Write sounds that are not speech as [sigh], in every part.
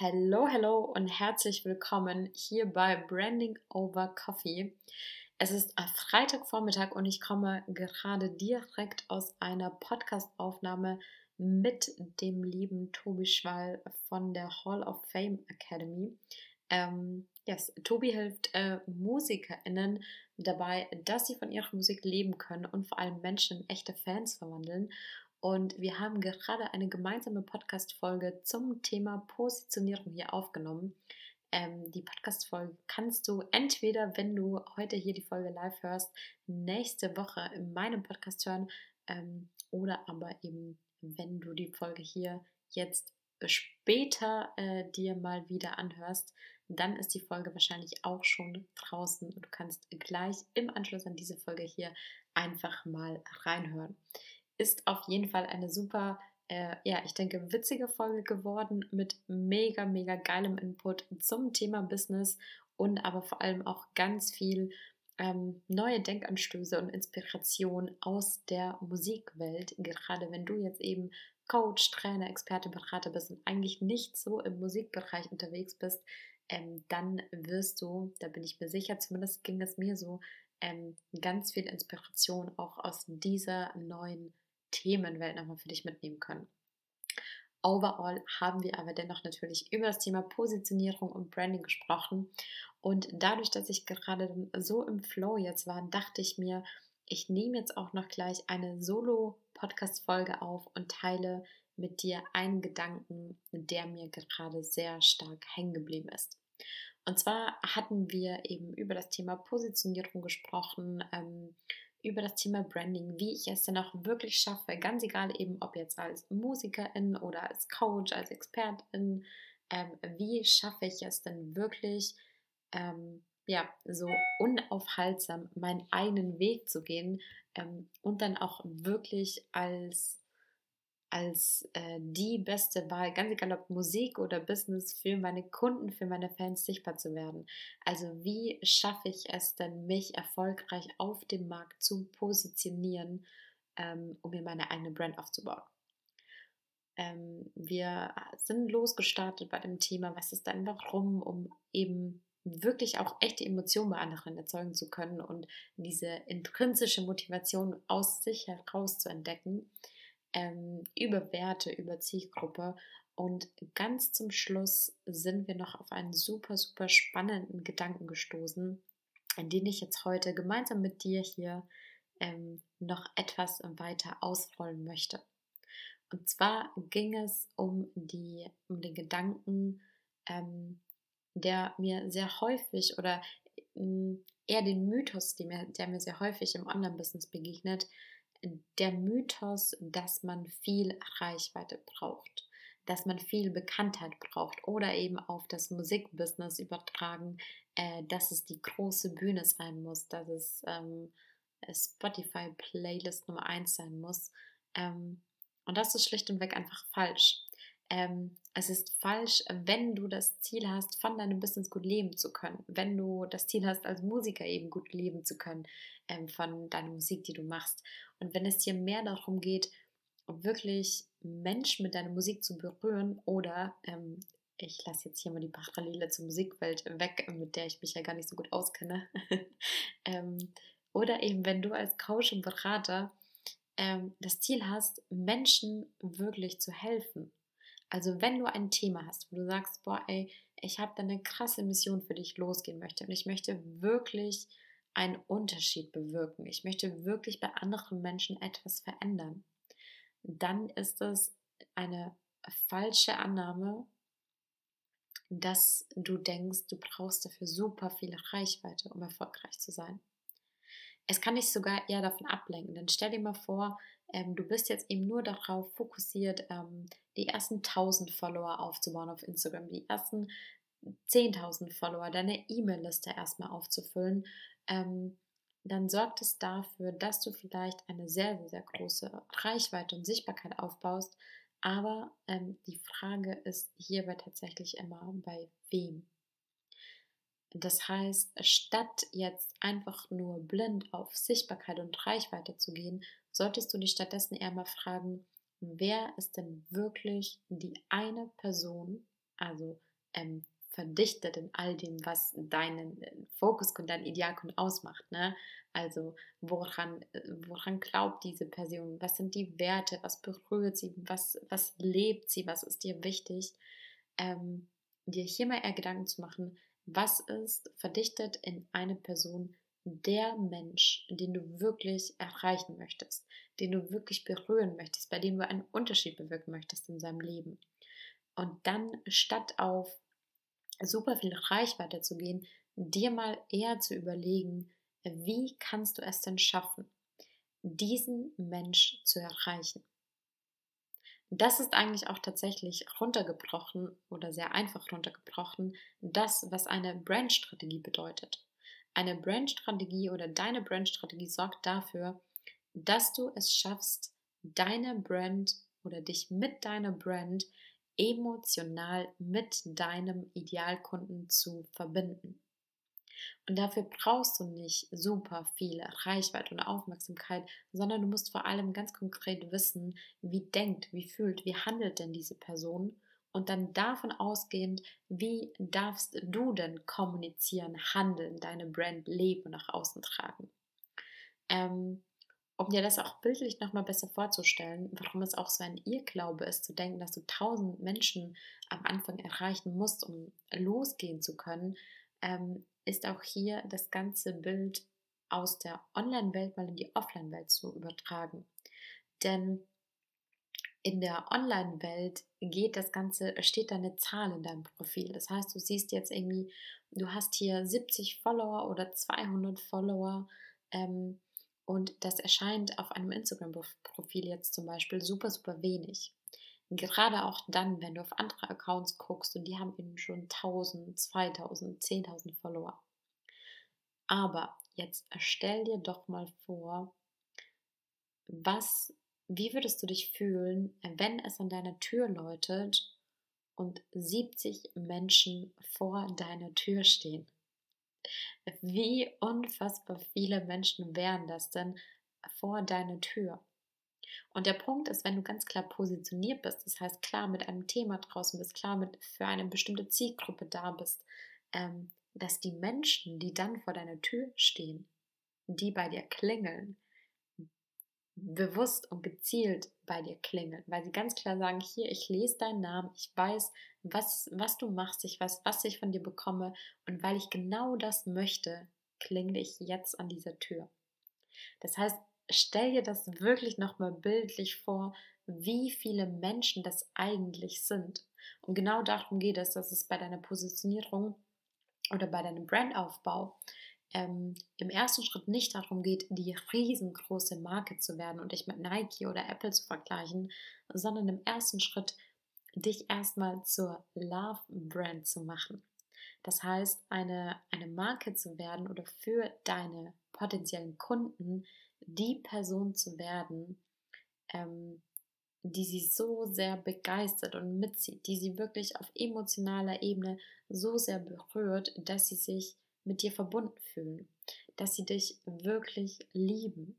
Hallo, hallo und herzlich willkommen hier bei Branding Over Coffee. Es ist Freitagvormittag und ich komme gerade direkt aus einer Podcastaufnahme mit dem lieben Tobi Schwall von der Hall of Fame Academy. Ähm, yes, Tobi hilft äh, MusikerInnen dabei, dass sie von ihrer Musik leben können und vor allem Menschen in echte Fans verwandeln. Und wir haben gerade eine gemeinsame Podcast-Folge zum Thema Positionierung hier aufgenommen. Ähm, die Podcast-Folge kannst du entweder, wenn du heute hier die Folge live hörst, nächste Woche in meinem Podcast hören ähm, oder aber eben, wenn du die Folge hier jetzt später äh, dir mal wieder anhörst, dann ist die Folge wahrscheinlich auch schon draußen und du kannst gleich im Anschluss an diese Folge hier einfach mal reinhören ist auf jeden Fall eine super, äh, ja, ich denke, witzige Folge geworden mit mega, mega geilem Input zum Thema Business und aber vor allem auch ganz viel ähm, neue Denkanstöße und Inspiration aus der Musikwelt. Gerade wenn du jetzt eben Coach, Trainer, Experte, Berater bist und eigentlich nicht so im Musikbereich unterwegs bist, ähm, dann wirst du, da bin ich mir sicher, zumindest ging es mir so, ähm, ganz viel Inspiration auch aus dieser neuen Themenwelt nochmal für dich mitnehmen können. Overall haben wir aber dennoch natürlich über das Thema Positionierung und Branding gesprochen. Und dadurch, dass ich gerade so im Flow jetzt war, dachte ich mir, ich nehme jetzt auch noch gleich eine Solo-Podcast-Folge auf und teile mit dir einen Gedanken, der mir gerade sehr stark hängen geblieben ist. Und zwar hatten wir eben über das Thema Positionierung gesprochen, ähm, über das Thema Branding, wie ich es denn auch wirklich schaffe, ganz egal eben, ob jetzt als Musikerin oder als Coach, als Expertin, ähm, wie schaffe ich es denn wirklich, ähm, ja, so unaufhaltsam meinen eigenen Weg zu gehen ähm, und dann auch wirklich als als äh, die beste Wahl, ganz egal ob Musik oder Business, für meine Kunden, für meine Fans sichtbar zu werden. Also wie schaffe ich es denn, mich erfolgreich auf dem Markt zu positionieren, ähm, um mir meine eigene Brand aufzubauen? Ähm, wir sind losgestartet bei dem Thema, was ist dein Warum, um eben wirklich auch echte Emotionen bei anderen erzeugen zu können und diese intrinsische Motivation aus sich heraus zu entdecken ähm, über Werte, über Zielgruppe. Und ganz zum Schluss sind wir noch auf einen super, super spannenden Gedanken gestoßen, den ich jetzt heute gemeinsam mit dir hier ähm, noch etwas weiter ausrollen möchte. Und zwar ging es um, die, um den Gedanken, ähm, der mir sehr häufig oder äh, eher den Mythos, mir, der mir sehr häufig im Online-Business begegnet, der Mythos, dass man viel Reichweite braucht, dass man viel Bekanntheit braucht oder eben auf das Musikbusiness übertragen, äh, dass es die große Bühne sein muss, dass es ähm, Spotify Playlist Nummer 1 sein muss. Ähm, und das ist schlicht und weg einfach falsch. Ähm, es ist falsch, wenn du das Ziel hast, von deinem Business gut leben zu können. Wenn du das Ziel hast, als Musiker eben gut leben zu können ähm, von deiner Musik, die du machst. Und wenn es dir mehr darum geht, wirklich Menschen mit deiner Musik zu berühren oder ähm, ich lasse jetzt hier mal die Parallele zur Musikwelt weg, mit der ich mich ja gar nicht so gut auskenne. [laughs] ähm, oder eben, wenn du als Coach und Berater ähm, das Ziel hast, Menschen wirklich zu helfen also wenn du ein Thema hast, wo du sagst, boah, ey, ich habe da eine krasse Mission für dich losgehen möchte und ich möchte wirklich einen Unterschied bewirken, ich möchte wirklich bei anderen Menschen etwas verändern, dann ist es eine falsche Annahme, dass du denkst, du brauchst dafür super viel Reichweite, um erfolgreich zu sein. Es kann dich sogar eher davon ablenken, denn stell dir mal vor, ähm, du bist jetzt eben nur darauf fokussiert, ähm, die ersten 1000 Follower aufzubauen auf Instagram, die ersten 10.000 Follower, deine E-Mail-Liste erstmal aufzufüllen, ähm, dann sorgt es dafür, dass du vielleicht eine sehr, sehr, sehr große Reichweite und Sichtbarkeit aufbaust. Aber ähm, die Frage ist hierbei tatsächlich immer bei wem. Das heißt, statt jetzt einfach nur blind auf Sichtbarkeit und Reichweite zu gehen, solltest du dich stattdessen eher mal fragen, wer ist denn wirklich die eine Person, Also ähm, verdichtet in all dem, was deinen äh, Fokus und dein Idealkunden ausmacht. Ne? Also woran, äh, woran glaubt diese Person? Was sind die Werte? Was berührt sie? Was, was lebt sie? Was ist ihr wichtig? Ähm, dir hier mal eher Gedanken zu machen, was ist verdichtet in eine Person der Mensch, den du wirklich erreichen möchtest, den du wirklich berühren möchtest, bei dem du einen Unterschied bewirken möchtest in seinem Leben. Und dann statt auf super viel Reichweite zu gehen, dir mal eher zu überlegen, wie kannst du es denn schaffen, diesen Mensch zu erreichen. Das ist eigentlich auch tatsächlich runtergebrochen oder sehr einfach runtergebrochen, das, was eine Brandstrategie bedeutet. Eine Brandstrategie oder deine Brandstrategie sorgt dafür, dass du es schaffst, deine Brand oder dich mit deiner Brand emotional mit deinem Idealkunden zu verbinden. Und dafür brauchst du nicht super viel Reichweite und Aufmerksamkeit, sondern du musst vor allem ganz konkret wissen, wie denkt, wie fühlt, wie handelt denn diese Person und dann davon ausgehend, wie darfst du denn kommunizieren, handeln, deine Brand leben und nach außen tragen. Ähm, um dir das auch bildlich nochmal besser vorzustellen, warum es auch so ein Irrglaube ist, zu denken, dass du tausend Menschen am Anfang erreichen musst, um losgehen zu können, ähm, ist auch hier das ganze Bild aus der Online-Welt mal in die Offline-Welt zu übertragen. Denn in der Online-Welt geht das Ganze, steht da eine Zahl in deinem Profil. Das heißt, du siehst jetzt irgendwie, du hast hier 70 Follower oder 200 Follower. Ähm, und das erscheint auf einem Instagram-Profil jetzt zum Beispiel super, super wenig. Gerade auch dann, wenn du auf andere Accounts guckst und die haben eben schon 1000, 2000, 10.000 Follower. Aber jetzt stell dir doch mal vor, was, wie würdest du dich fühlen, wenn es an deiner Tür läutet und 70 Menschen vor deiner Tür stehen? Wie unfassbar viele Menschen wären das denn vor deiner Tür? Und der Punkt ist, wenn du ganz klar positioniert bist, das heißt klar mit einem Thema draußen bist, klar mit für eine bestimmte Zielgruppe da bist, ähm, dass die Menschen, die dann vor deiner Tür stehen, die bei dir klingeln, bewusst und gezielt bei dir klingeln, weil sie ganz klar sagen, hier, ich lese deinen Namen, ich weiß, was, was du machst, ich weiß, was ich von dir bekomme und weil ich genau das möchte, klingle ich jetzt an dieser Tür. Das heißt, stell dir das wirklich nochmal bildlich vor, wie viele Menschen das eigentlich sind. Und genau darum geht es, dass es bei deiner Positionierung oder bei deinem Brandaufbau ähm, im ersten Schritt nicht darum geht, die riesengroße Marke zu werden und dich mit Nike oder Apple zu vergleichen, sondern im ersten Schritt dich erstmal zur Love Brand zu machen. Das heißt, eine, eine Marke zu werden oder für deine potenziellen Kunden die Person zu werden, ähm, die sie so sehr begeistert und mitzieht, die sie wirklich auf emotionaler Ebene so sehr berührt, dass sie sich mit dir verbunden fühlen, dass sie dich wirklich lieben,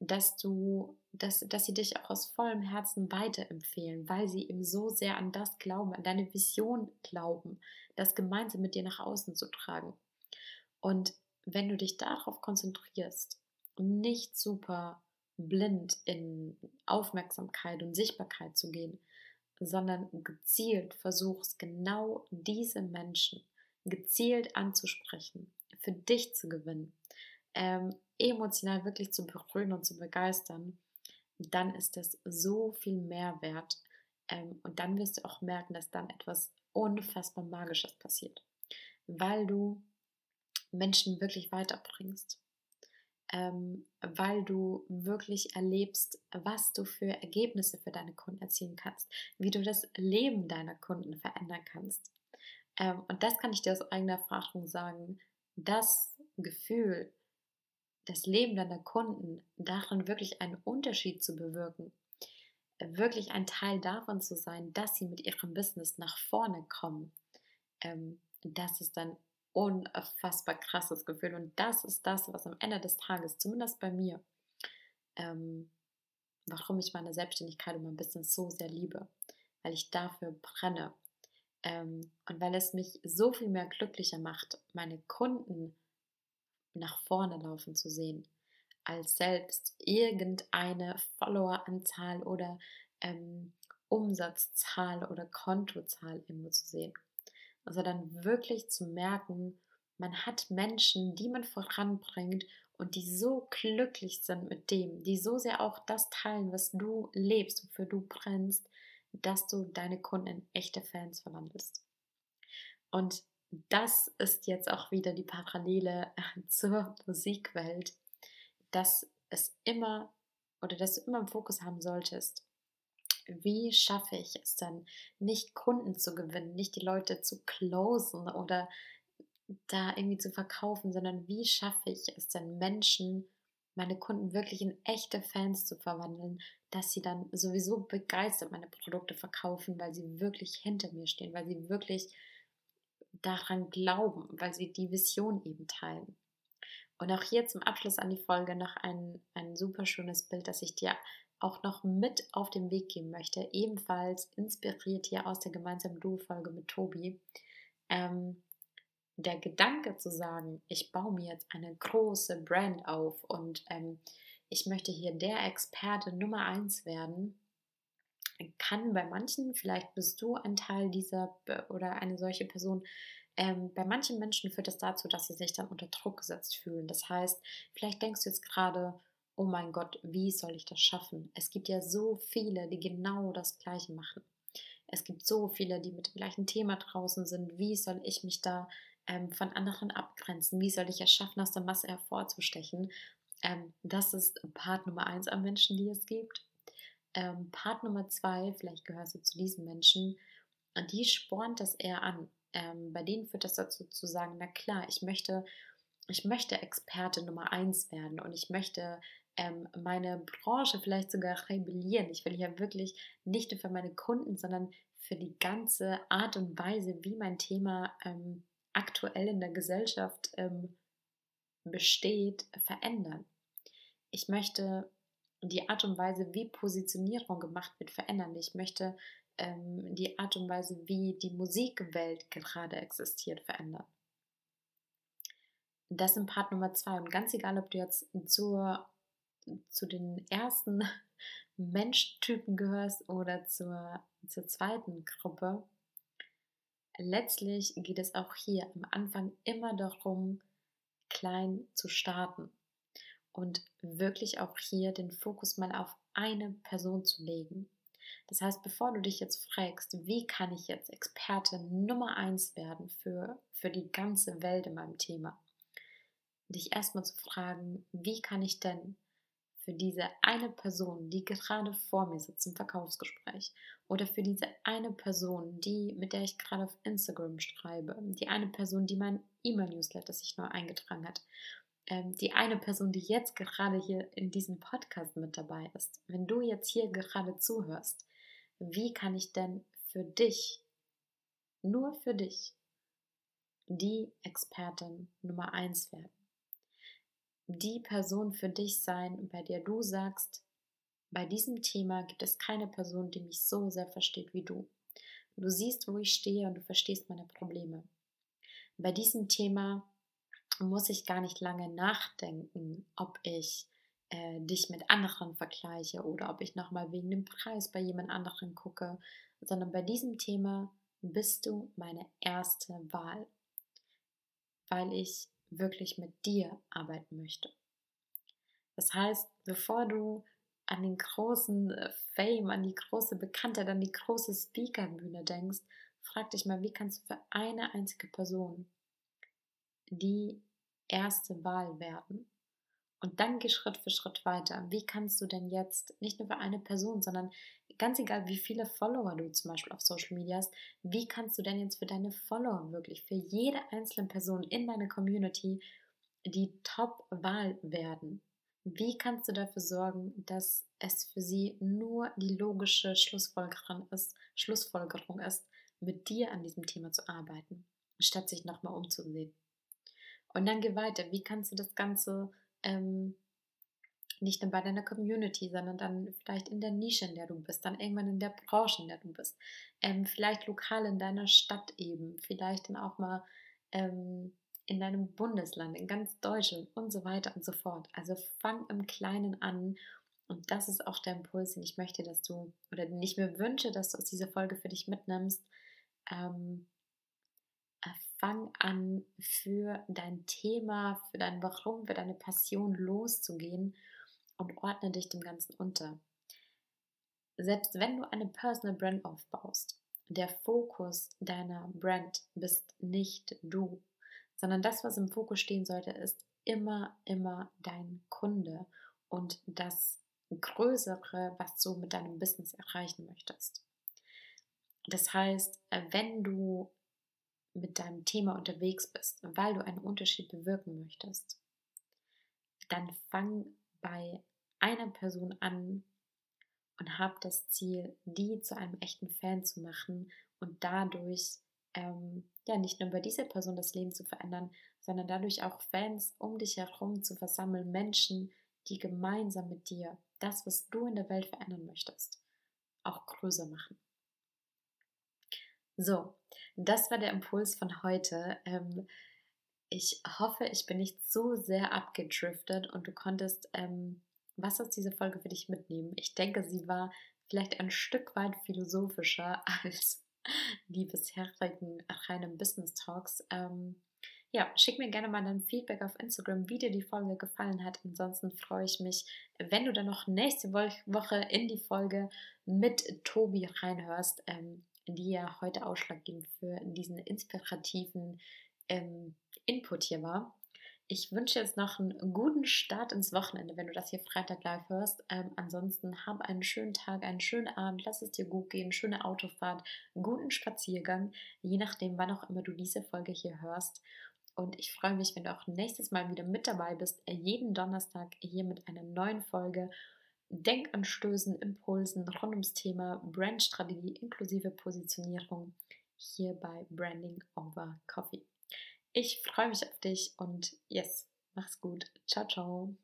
dass du, dass, dass sie dich auch aus vollem Herzen weiterempfehlen, weil sie eben so sehr an das glauben, an deine Vision glauben, das gemeinsam mit dir nach außen zu tragen. Und wenn du dich darauf konzentrierst und nicht super blind in Aufmerksamkeit und Sichtbarkeit zu gehen, sondern gezielt versuchst, genau diese Menschen gezielt anzusprechen, für dich zu gewinnen, ähm, emotional wirklich zu berühren und zu begeistern, dann ist das so viel mehr wert. Ähm, und dann wirst du auch merken, dass dann etwas unfassbar Magisches passiert, weil du Menschen wirklich weiterbringst ähm, weil du wirklich erlebst, was du für Ergebnisse für deine Kunden erzielen kannst, wie du das Leben deiner Kunden verändern kannst. Ähm, und das kann ich dir aus eigener Erfahrung sagen. Das Gefühl, das Leben deiner Kunden, darin wirklich einen Unterschied zu bewirken, wirklich ein Teil davon zu sein, dass sie mit ihrem Business nach vorne kommen, ähm, das ist dann unfassbar krasses Gefühl. Und das ist das, was am Ende des Tages, zumindest bei mir, ähm, warum ich meine Selbstständigkeit und mein Business so sehr liebe, weil ich dafür brenne. Ähm, und weil es mich so viel mehr glücklicher macht, meine Kunden nach vorne laufen zu sehen, als selbst irgendeine Followeranzahl oder ähm, Umsatzzahl oder Kontozahl irgendwo zu sehen. Also dann wirklich zu merken, man hat Menschen, die man voranbringt und die so glücklich sind mit dem, die so sehr auch das teilen, was du lebst, wofür du brennst, dass du deine Kunden in echte Fans verwandelst. Und das ist jetzt auch wieder die Parallele zur Musikwelt, dass es immer oder dass du immer im Fokus haben solltest. Wie schaffe ich es dann, nicht Kunden zu gewinnen, nicht die Leute zu closen oder da irgendwie zu verkaufen, sondern wie schaffe ich es denn Menschen, meine Kunden wirklich in echte Fans zu verwandeln, dass sie dann sowieso begeistert meine Produkte verkaufen, weil sie wirklich hinter mir stehen, weil sie wirklich daran glauben, weil sie die Vision eben teilen. Und auch hier zum Abschluss an die Folge noch ein, ein super schönes Bild, das ich dir auch noch mit auf den Weg geben möchte, ebenfalls inspiriert hier aus der gemeinsamen Duo-Folge mit Tobi. Ähm, der Gedanke zu sagen, ich baue mir jetzt eine große Brand auf und ähm, ich möchte hier der Experte Nummer eins werden, kann bei manchen, vielleicht bist du ein Teil dieser oder eine solche Person, ähm, bei manchen Menschen führt das dazu, dass sie sich dann unter Druck gesetzt fühlen. Das heißt, vielleicht denkst du jetzt gerade, oh mein Gott, wie soll ich das schaffen? Es gibt ja so viele, die genau das Gleiche machen. Es gibt so viele, die mit dem gleichen Thema draußen sind. Wie soll ich mich da ähm, von anderen abgrenzen? Wie soll ich es schaffen, aus der Masse hervorzustechen? Ähm, das ist Part Nummer eins an Menschen, die es gibt. Ähm, Part Nummer zwei, vielleicht gehörst du zu diesen Menschen, die spornt das eher an. Ähm, bei denen führt das dazu zu sagen, na klar, ich möchte, ich möchte Experte Nummer eins werden und ich möchte ähm, meine Branche vielleicht sogar rebellieren. Ich will hier wirklich nicht nur für meine Kunden, sondern für die ganze Art und Weise, wie mein Thema ähm, aktuell in der Gesellschaft ähm, besteht, verändern. Ich möchte die Art und Weise, wie Positionierung gemacht wird, verändern. Ich möchte ähm, die Art und Weise, wie die Musikwelt gerade existiert, verändern. Das ist Part Nummer zwei. Und ganz egal, ob du jetzt zur, zu den ersten [laughs] Menschtypen gehörst oder zur, zur zweiten Gruppe, letztlich geht es auch hier am Anfang immer darum, klein zu starten und wirklich auch hier den Fokus mal auf eine Person zu legen. Das heißt, bevor du dich jetzt fragst, wie kann ich jetzt Experte Nummer eins werden für, für die ganze Welt in meinem Thema, dich erstmal zu fragen, wie kann ich denn für diese eine Person, die gerade vor mir sitzt im Verkaufsgespräch oder für diese eine Person, die mit der ich gerade auf Instagram schreibe, die eine Person, die mein E-Mail-Newsletter sich neu eingetragen hat, ähm, die eine Person, die jetzt gerade hier in diesem Podcast mit dabei ist, wenn du jetzt hier gerade zuhörst, wie kann ich denn für dich, nur für dich, die Expertin Nummer eins werden? Die Person für dich sein, bei der du sagst, bei diesem Thema gibt es keine Person, die mich so sehr versteht wie du. Du siehst, wo ich stehe und du verstehst meine Probleme. Bei diesem Thema muss ich gar nicht lange nachdenken, ob ich äh, dich mit anderen vergleiche oder ob ich nochmal wegen dem Preis bei jemand anderen gucke, sondern bei diesem Thema bist du meine erste Wahl, weil ich wirklich mit dir arbeiten möchte. Das heißt, bevor du an den großen äh, Fame, an die große Bekanntheit, an die große Speakerbühne denkst, frag dich mal, wie kannst du für eine einzige Person die erste Wahl werden? Und dann geh Schritt für Schritt weiter. Wie kannst du denn jetzt nicht nur für eine Person, sondern ganz egal, wie viele Follower du zum Beispiel auf Social Media hast, wie kannst du denn jetzt für deine Follower wirklich, für jede einzelne Person in deiner Community die Top-Wahl werden? Wie kannst du dafür sorgen, dass es für sie nur die logische Schlussfolgerung ist, Schlussfolgerung ist, mit dir an diesem Thema zu arbeiten, statt sich nochmal umzusehen? Und dann geh weiter. Wie kannst du das Ganze ähm, nicht nur bei deiner Community, sondern dann vielleicht in der Nische, in der du bist, dann irgendwann in der Branche, in der du bist. Ähm, vielleicht lokal in deiner Stadt eben, vielleicht dann auch mal ähm, in deinem Bundesland, in ganz Deutschland und so weiter und so fort. Also fang im Kleinen an und das ist auch der Impuls, den ich möchte, dass du, oder den ich mir wünsche, dass du aus dieser Folge für dich mitnimmst. Ähm, äh, fang an, für dein Thema, für dein Warum, für deine Passion loszugehen und ordne dich dem Ganzen unter. Selbst wenn du eine Personal Brand aufbaust, der Fokus deiner Brand bist nicht du, sondern das, was im Fokus stehen sollte, ist immer, immer dein Kunde und das Größere, was du mit deinem Business erreichen möchtest. Das heißt, wenn du mit deinem Thema unterwegs bist, weil du einen Unterschied bewirken möchtest, dann fang bei einer Person an und hab das Ziel, die zu einem echten Fan zu machen und dadurch ähm, ja nicht nur bei dieser Person das Leben zu verändern, sondern dadurch auch Fans um dich herum zu versammeln, Menschen, die gemeinsam mit dir das, was du in der Welt verändern möchtest, auch größer machen. So, das war der Impuls von heute. Ähm, ich hoffe, ich bin nicht so sehr abgedriftet und du konntest ähm, was aus dieser Folge für dich mitnehmen. Ich denke, sie war vielleicht ein Stück weit philosophischer [laughs] als die bisherigen reinen Business Talks. Ähm, ja, schick mir gerne mal dein Feedback auf Instagram, wie dir die Folge gefallen hat. Ansonsten freue ich mich, wenn du dann noch nächste Woche in die Folge mit Tobi reinhörst, ähm, die ja heute ausschlaggebend für diesen inspirativen ähm, Input hier war. Ich wünsche jetzt noch einen guten Start ins Wochenende, wenn du das hier Freitag live hörst. Ähm, ansonsten hab einen schönen Tag, einen schönen Abend, lass es dir gut gehen, schöne Autofahrt, guten Spaziergang, je nachdem, wann auch immer du diese Folge hier hörst. Und ich freue mich, wenn du auch nächstes Mal wieder mit dabei bist, jeden Donnerstag hier mit einer neuen Folge. Denkanstößen, Impulsen rund ums Thema Brandstrategie inklusive Positionierung hier bei Branding Over Coffee. Ich freue mich auf dich und yes, mach's gut. Ciao, ciao.